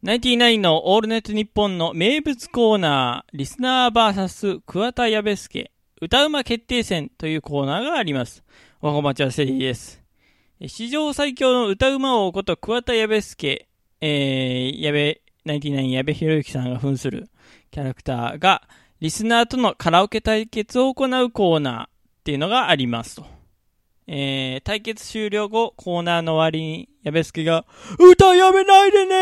ナインティナインのオールネットニッポンの名物コーナー、リスナー VS 桑田矢部助、歌うま決定戦というコーナーがあります。おはこまちはセリーです。史上最強の歌うま王こと桑田矢部助、えー、矢部、ナインティナイン矢部博之さんが扮するキャラクターが、リスナーとのカラオケ対決を行うコーナーっていうのがありますと。えー、対決終了後、コーナーの終わりに、矢部助が、歌やめないでね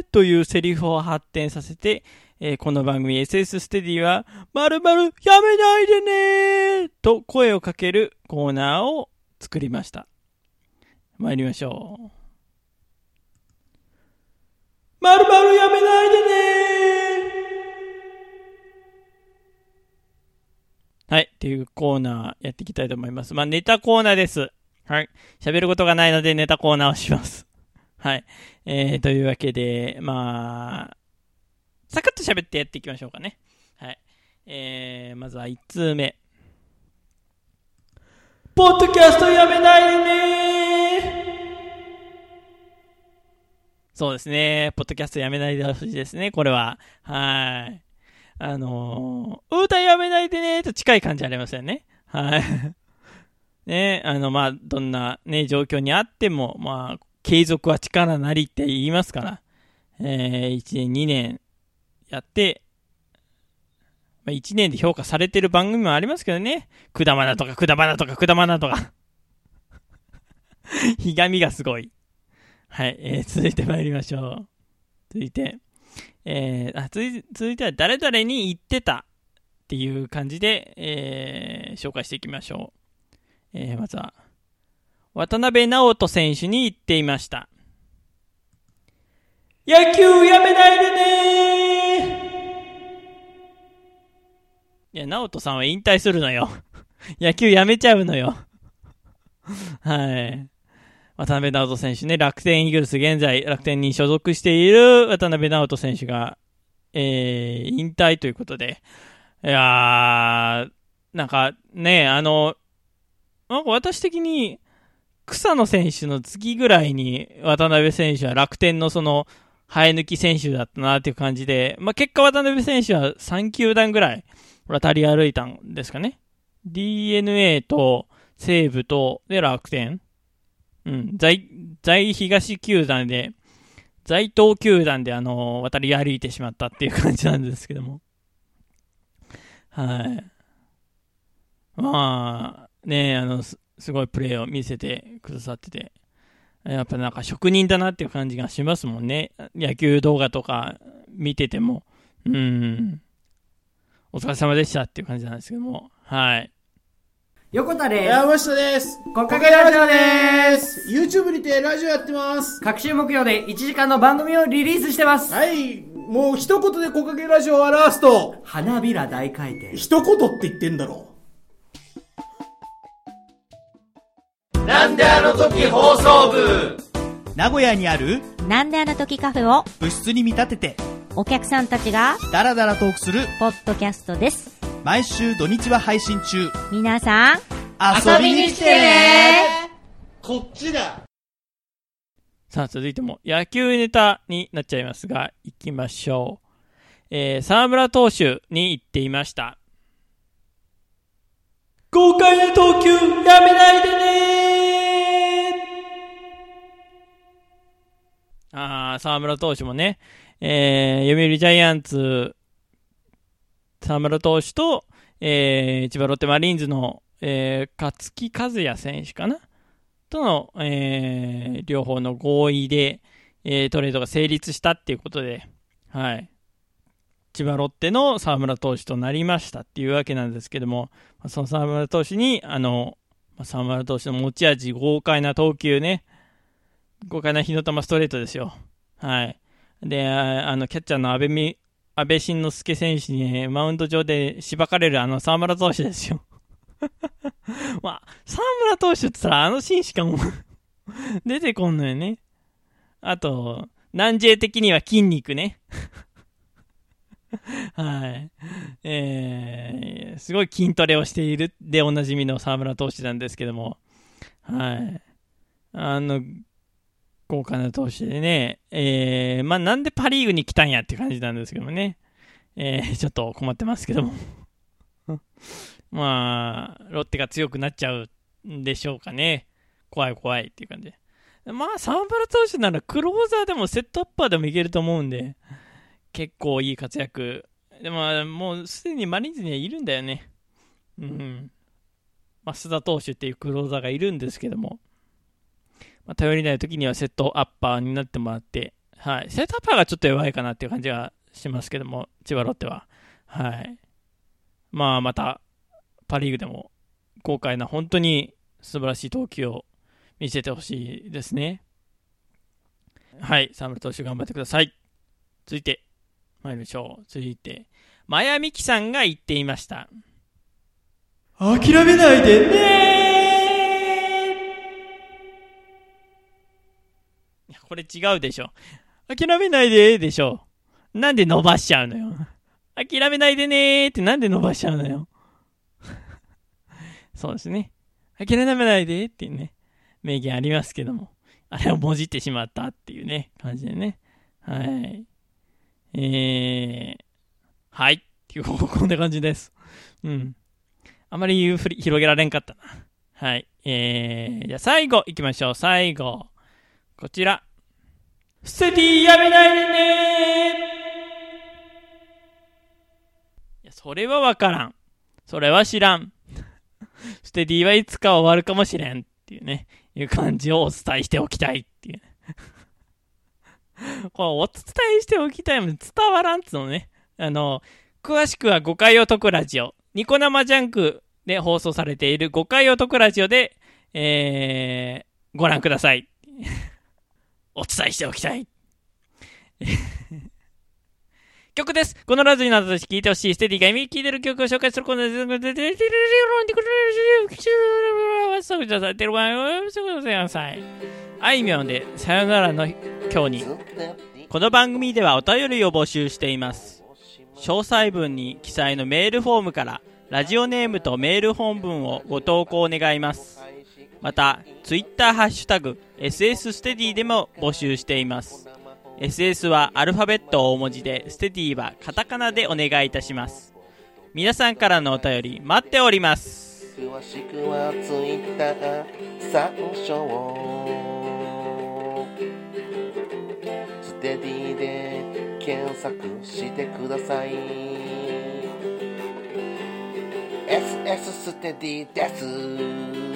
ーというセリフを発展させて、えーこの番組 SS ステディは、まるまるやめないでねーと声をかけるコーナーを作りました。参りましょう。っていうコーナーやっていきたいと思います。まあ、ネタコーナーです。はい。喋ることがないのでネタコーナーをします。はい。えー、というわけで、まあ、サクッと喋ってやっていきましょうかね。はい。えー、まずは1通目。ポッドキャストやめないでねそうですね。ポッドキャストやめないでほしいですね、これは。はい。あのー、歌やめないでねと近い感じありますよね。はい。ね、あの、まあ、どんなね、状況にあっても、まあ、継続は力なりって言いますから、えー、1年、2年やって、まあ、1年で評価されてる番組もありますけどね。くだまなとか、くだまなとか、くだまなとか。ひがみがすごい。はい、えー、続いて参りましょう。続いて、えー、あ続い続いては誰々に言ってたっていう感じで、えー、紹介していきましょう。えー、まずは、渡辺直人選手に言っていました。野球やめないでねいや、直人さんは引退するのよ。野球やめちゃうのよ。はい。渡辺直人選手ね、楽天イーグルス現在楽天に所属している渡辺直人選手が、えー、引退ということで、いやー、なんかね、あの、なんか私的に、草野選手の次ぐらいに渡辺選手は楽天のその、生え抜き選手だったなっていう感じで、まあ、結果渡辺選手は3球団ぐらい渡り歩いたんですかね。DNA と西武と、で楽天うん、在、在東球団で、在東球団であの、渡り歩いてしまったっていう感じなんですけども。はい。まあ、ねあの、すすごいプレーを見せてくださってて、やっぱなんか職人だなっていう感じがしますもんね。野球動画とか見てても。うん。お疲れ様でしたっていう感じなんですけども。はい。横田です。山下です。こっかけラジオです。YouTube にてラジオやってます。各週木曜で1時間の番組をリリースしてます。はい。もう一言でこかけラジオを表すと、花びら大回転。一言って言ってんだろなんであの時放送部名古屋にあるなんであの時カフェを部室に見立ててお客さんたちがダラダラトークするポッドキャストです。毎週土日は配信中皆さん、遊びに来てねこっちださあ、続いても野球ネタになっちゃいますが、行きましょう。えー、沢村投手に言っていました。豪快な投球やめないでねあー、沢村投手もね、えー、読売ジャイアンツ、沢村投手と、えー、千葉ロッテマリーンズの、えー、勝木和也選手かな？との、えー、両方の合意で、えートレードが成立したっていうことで、はい。千葉ロッテの沢村投手となりましたっていうわけなんですけども、その沢村投手に、あの、沢村投手の持ち味、豪快な投球ね、豪快な火の玉ストレートですよ。はい。で、あの、キャッチャーの安倍み、安倍晋之助選手に、マウンド上でしばかれるあの沢村投手ですよ。まあ、沢村投手って言ったらあのシーンしかも 出てこんのよね。あと、南 J 的には筋肉ね。はい。えー、すごい筋トレをしているでおなじみの沢村投手なんですけども、はい。あの、豪華な投手でね、えー、まあなんでパリーグに来たんやって感じなんですけどもね、えー、ちょっと困ってますけども。まあ、ロッテが強くなっちゃうんでしょうかね。怖い怖いっていう感じで。まあ、沢村投手ならクローザーでもセットアッパーでもいけると思うんで、結構いい活躍。でも、もうすでにマリーンズにはいるんだよね。うん。増田投手っていうクローザーがいるんですけども、まあ、頼りない時にはセットアッパーになってもらって、はい。セットアッパーがちょっと弱いかなっていう感じがしますけども、千葉ロッテは。はい。まあ、また、パ・リーグでも豪快な本当に素晴らしい投球を見せてほしいですね。はい、沢村投手頑張ってください。続いて、参りましょう。続いて、マヤミキさんが言っていました。諦めないでねいやこれ違うでしょ。諦めないででしょ。なんで伸ばしちゃうのよ。諦めないでねーってなんで伸ばしちゃうのよ。そうですね。諦めないでっていうね、名言ありますけども、あれをもじってしまったっていうね、感じでね。はい。えー、はい。っていう、こんな感じです。うん。あまり言うふり広げられんかったな。はい。えー、じゃあ最後行きましょう。最後。こちら。ステディやめないでねいや、それはわからん。それは知らん。ステディはいつか終わるかもしれんっていうね、いう感じをお伝えしておきたいっていう。これお伝えしておきたいもん伝わらんっつうのね。あの、詳しくは誤解を解くラジオ。ニコ生ジャンクで放送されている誤解を解くラジオで、えー、ご覧ください。お伝えしておきたい。曲です。このラジオになどとして聴いてほしい、ステディが今聴いてる曲を紹介するコーナーです。あいみょんで、さよならの今日に。この番組ではお便りを募集しています。詳細文に記載のメールフォームから、ラジオネームとメール本文をご投稿願います。また、ツイッターハッシュタグ、SS ステディでも募集しています。SS はアルファベット大文字で、ステディはカタカナでお願いいたします。皆さんからのお便り待っております。詳しくはツイッター参照ステディで検索してください SS ステディです